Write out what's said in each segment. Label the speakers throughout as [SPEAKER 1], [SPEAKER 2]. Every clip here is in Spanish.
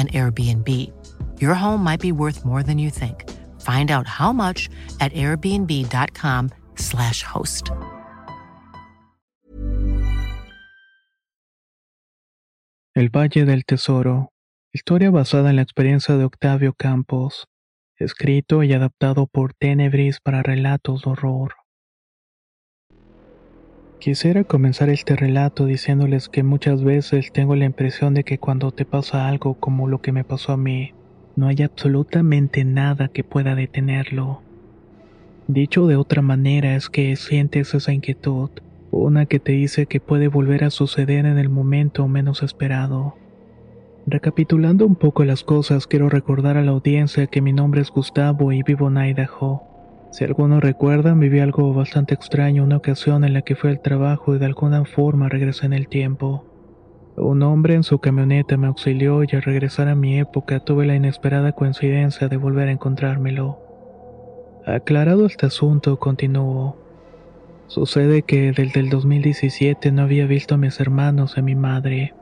[SPEAKER 1] an Airbnb. Your home might be worth more than you think. Find out how much at airbnb.com/slash host.
[SPEAKER 2] El Valle del Tesoro. Historia basada en la experiencia de Octavio Campos. Escrito y adaptado por Tenebris para relatos de horror. Quisiera comenzar este relato diciéndoles que muchas veces tengo la impresión de que cuando te pasa algo como lo que me pasó a mí, no hay absolutamente nada que pueda detenerlo. Dicho de otra manera es que sientes esa inquietud, una que te dice que puede volver a suceder en el momento menos esperado. Recapitulando un poco las cosas, quiero recordar a la audiencia que mi nombre es Gustavo y vivo en Idaho. Si algunos recuerdan, viví algo bastante extraño una ocasión en la que fui al trabajo y de alguna forma regresé en el tiempo. Un hombre en su camioneta me auxilió y al regresar a mi época tuve la inesperada coincidencia de volver a encontrármelo. Aclarado este asunto, continuó. Sucede que desde el 2017 no había visto a mis hermanos y a mi madre.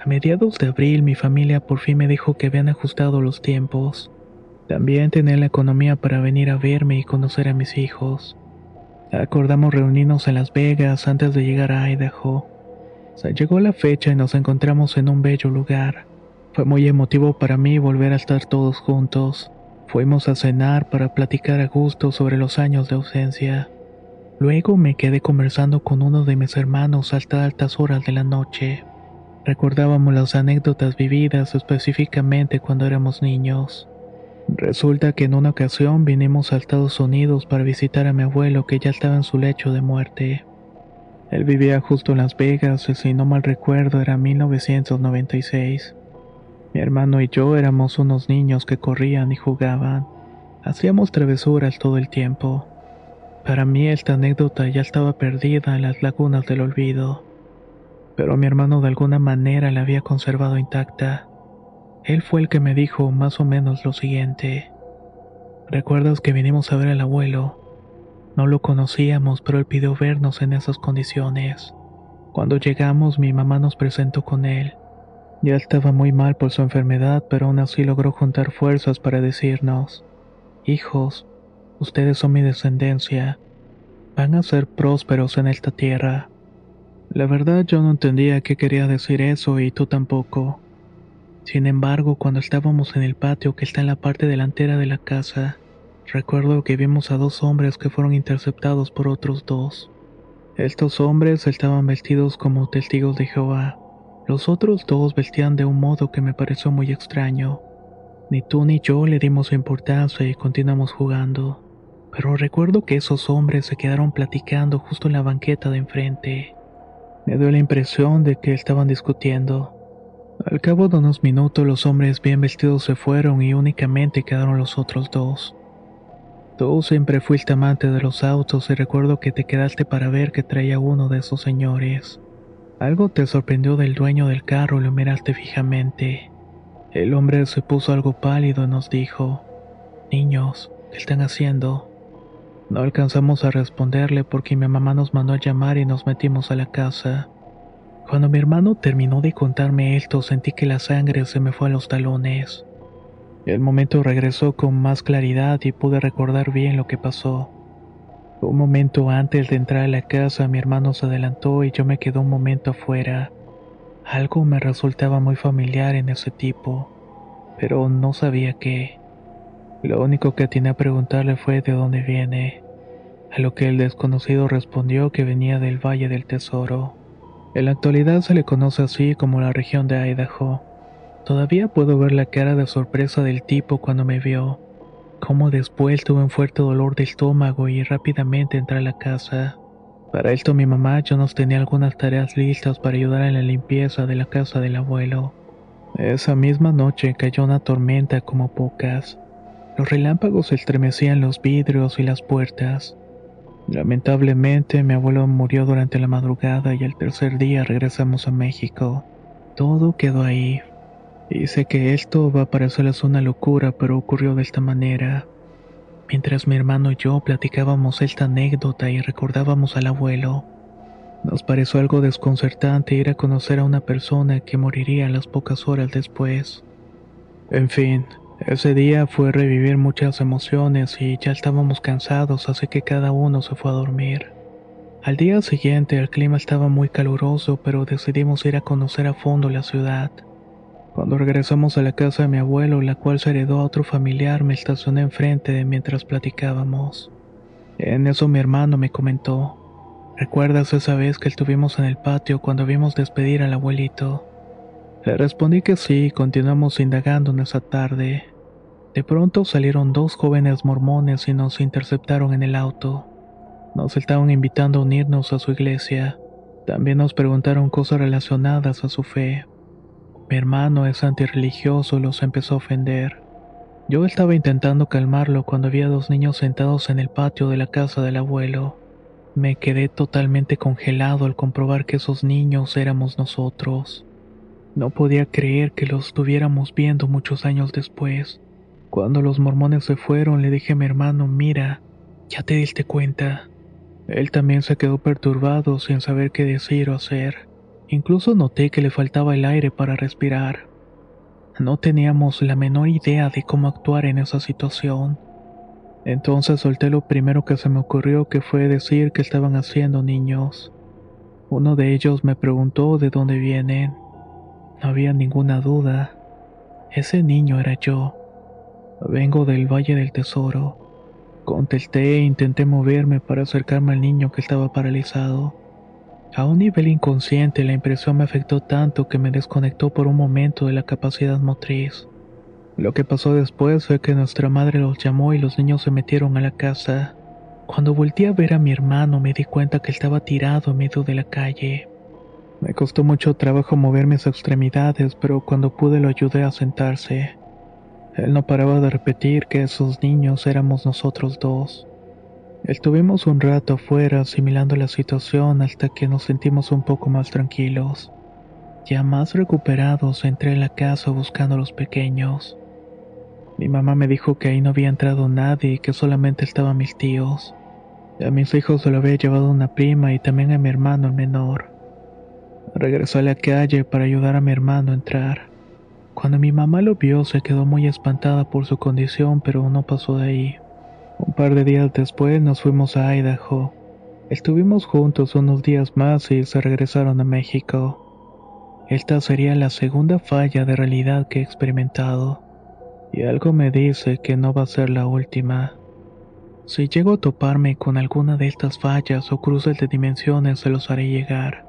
[SPEAKER 2] A mediados de abril mi familia por fin me dijo que habían ajustado los tiempos. También tenía la economía para venir a verme y conocer a mis hijos. Acordamos reunirnos en Las Vegas antes de llegar a Idaho. Se llegó la fecha y nos encontramos en un bello lugar. Fue muy emotivo para mí volver a estar todos juntos. Fuimos a cenar para platicar a gusto sobre los años de ausencia. Luego me quedé conversando con uno de mis hermanos hasta altas horas de la noche. Recordábamos las anécdotas vividas específicamente cuando éramos niños. Resulta que en una ocasión vinimos a Estados Unidos para visitar a mi abuelo que ya estaba en su lecho de muerte. Él vivía justo en Las Vegas y si no mal recuerdo era 1996. Mi hermano y yo éramos unos niños que corrían y jugaban. Hacíamos travesuras todo el tiempo. Para mí esta anécdota ya estaba perdida en las lagunas del olvido. Pero mi hermano de alguna manera la había conservado intacta. Él fue el que me dijo más o menos lo siguiente. ¿Recuerdas que vinimos a ver al abuelo? No lo conocíamos, pero él pidió vernos en esas condiciones. Cuando llegamos, mi mamá nos presentó con él. Ya estaba muy mal por su enfermedad, pero aún así logró juntar fuerzas para decirnos, Hijos, ustedes son mi descendencia. Van a ser prósperos en esta tierra. La verdad yo no entendía qué quería decir eso y tú tampoco. Sin embargo, cuando estábamos en el patio que está en la parte delantera de la casa, recuerdo que vimos a dos hombres que fueron interceptados por otros dos. Estos hombres estaban vestidos como testigos de Jehová. Los otros dos vestían de un modo que me pareció muy extraño. Ni tú ni yo le dimos importancia y continuamos jugando. Pero recuerdo que esos hombres se quedaron platicando justo en la banqueta de enfrente. Me dio la impresión de que estaban discutiendo. Al cabo de unos minutos los hombres bien vestidos se fueron y únicamente quedaron los otros dos. Tú siempre fuiste amante de los autos y recuerdo que te quedaste para ver que traía uno de esos señores. Algo te sorprendió del dueño del carro y lo miraste fijamente. El hombre se puso algo pálido y nos dijo, Niños, ¿qué están haciendo? No alcanzamos a responderle porque mi mamá nos mandó a llamar y nos metimos a la casa. Cuando mi hermano terminó de contarme esto, sentí que la sangre se me fue a los talones. El momento regresó con más claridad y pude recordar bien lo que pasó. Un momento antes de entrar a la casa, mi hermano se adelantó y yo me quedé un momento afuera. Algo me resultaba muy familiar en ese tipo, pero no sabía qué. Lo único que tenía a preguntarle fue de dónde viene, a lo que el desconocido respondió que venía del Valle del Tesoro. En la actualidad se le conoce así como la región de Idaho. Todavía puedo ver la cara de sorpresa del tipo cuando me vio, como después tuve un fuerte dolor de estómago y rápidamente entré a la casa. Para esto mi mamá yo nos tenía algunas tareas listas para ayudar en la limpieza de la casa del abuelo. Esa misma noche cayó una tormenta como pocas. Los relámpagos estremecían los vidrios y las puertas. Lamentablemente mi abuelo murió durante la madrugada y al tercer día regresamos a México. Todo quedó ahí. Y sé que esto va a parecerles una locura, pero ocurrió de esta manera. Mientras mi hermano y yo platicábamos esta anécdota y recordábamos al abuelo, nos pareció algo desconcertante ir a conocer a una persona que moriría las pocas horas después. En fin, ese día fue revivir muchas emociones y ya estábamos cansados, así que cada uno se fue a dormir. Al día siguiente el clima estaba muy caluroso, pero decidimos ir a conocer a fondo la ciudad. Cuando regresamos a la casa de mi abuelo, la cual se heredó a otro familiar, me estacioné enfrente mientras platicábamos. En eso mi hermano me comentó, ¿recuerdas esa vez que estuvimos en el patio cuando vimos despedir al abuelito? Le respondí que sí continuamos indagando en esa tarde. De pronto salieron dos jóvenes mormones y nos interceptaron en el auto. Nos estaban invitando a unirnos a su iglesia. También nos preguntaron cosas relacionadas a su fe. Mi hermano es antirreligioso y los empezó a ofender. Yo estaba intentando calmarlo cuando había dos niños sentados en el patio de la casa del abuelo. Me quedé totalmente congelado al comprobar que esos niños éramos nosotros. No podía creer que los estuviéramos viendo muchos años después. Cuando los mormones se fueron, le dije a mi hermano, mira, ya te diste cuenta. Él también se quedó perturbado sin saber qué decir o hacer. Incluso noté que le faltaba el aire para respirar. No teníamos la menor idea de cómo actuar en esa situación. Entonces solté lo primero que se me ocurrió que fue decir que estaban haciendo niños. Uno de ellos me preguntó de dónde vienen. No había ninguna duda. Ese niño era yo. Vengo del Valle del Tesoro. Contesté e intenté moverme para acercarme al niño que estaba paralizado. A un nivel inconsciente la impresión me afectó tanto que me desconectó por un momento de la capacidad motriz. Lo que pasó después fue que nuestra madre los llamó y los niños se metieron a la casa. Cuando volteé a ver a mi hermano me di cuenta que estaba tirado en medio de la calle. Me costó mucho trabajo mover mis extremidades, pero cuando pude lo ayudé a sentarse. Él no paraba de repetir que esos niños éramos nosotros dos. Estuvimos un rato afuera asimilando la situación hasta que nos sentimos un poco más tranquilos. Ya más recuperados entré en la casa buscando a los pequeños. Mi mamá me dijo que ahí no había entrado nadie y que solamente estaban mis tíos. A mis hijos se lo había llevado una prima y también a mi hermano el menor. Regresó a la calle para ayudar a mi hermano a entrar. Cuando mi mamá lo vio se quedó muy espantada por su condición, pero no pasó de ahí. Un par de días después nos fuimos a Idaho. Estuvimos juntos unos días más y se regresaron a México. Esta sería la segunda falla de realidad que he experimentado. Y algo me dice que no va a ser la última. Si llego a toparme con alguna de estas fallas o cruces de dimensiones se los haré llegar.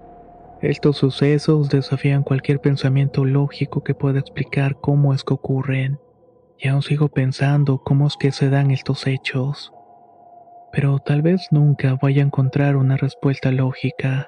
[SPEAKER 2] Estos sucesos desafían cualquier pensamiento lógico que pueda explicar cómo es que ocurren, y aún sigo pensando cómo es que se dan estos hechos. Pero tal vez nunca vaya a encontrar una respuesta lógica.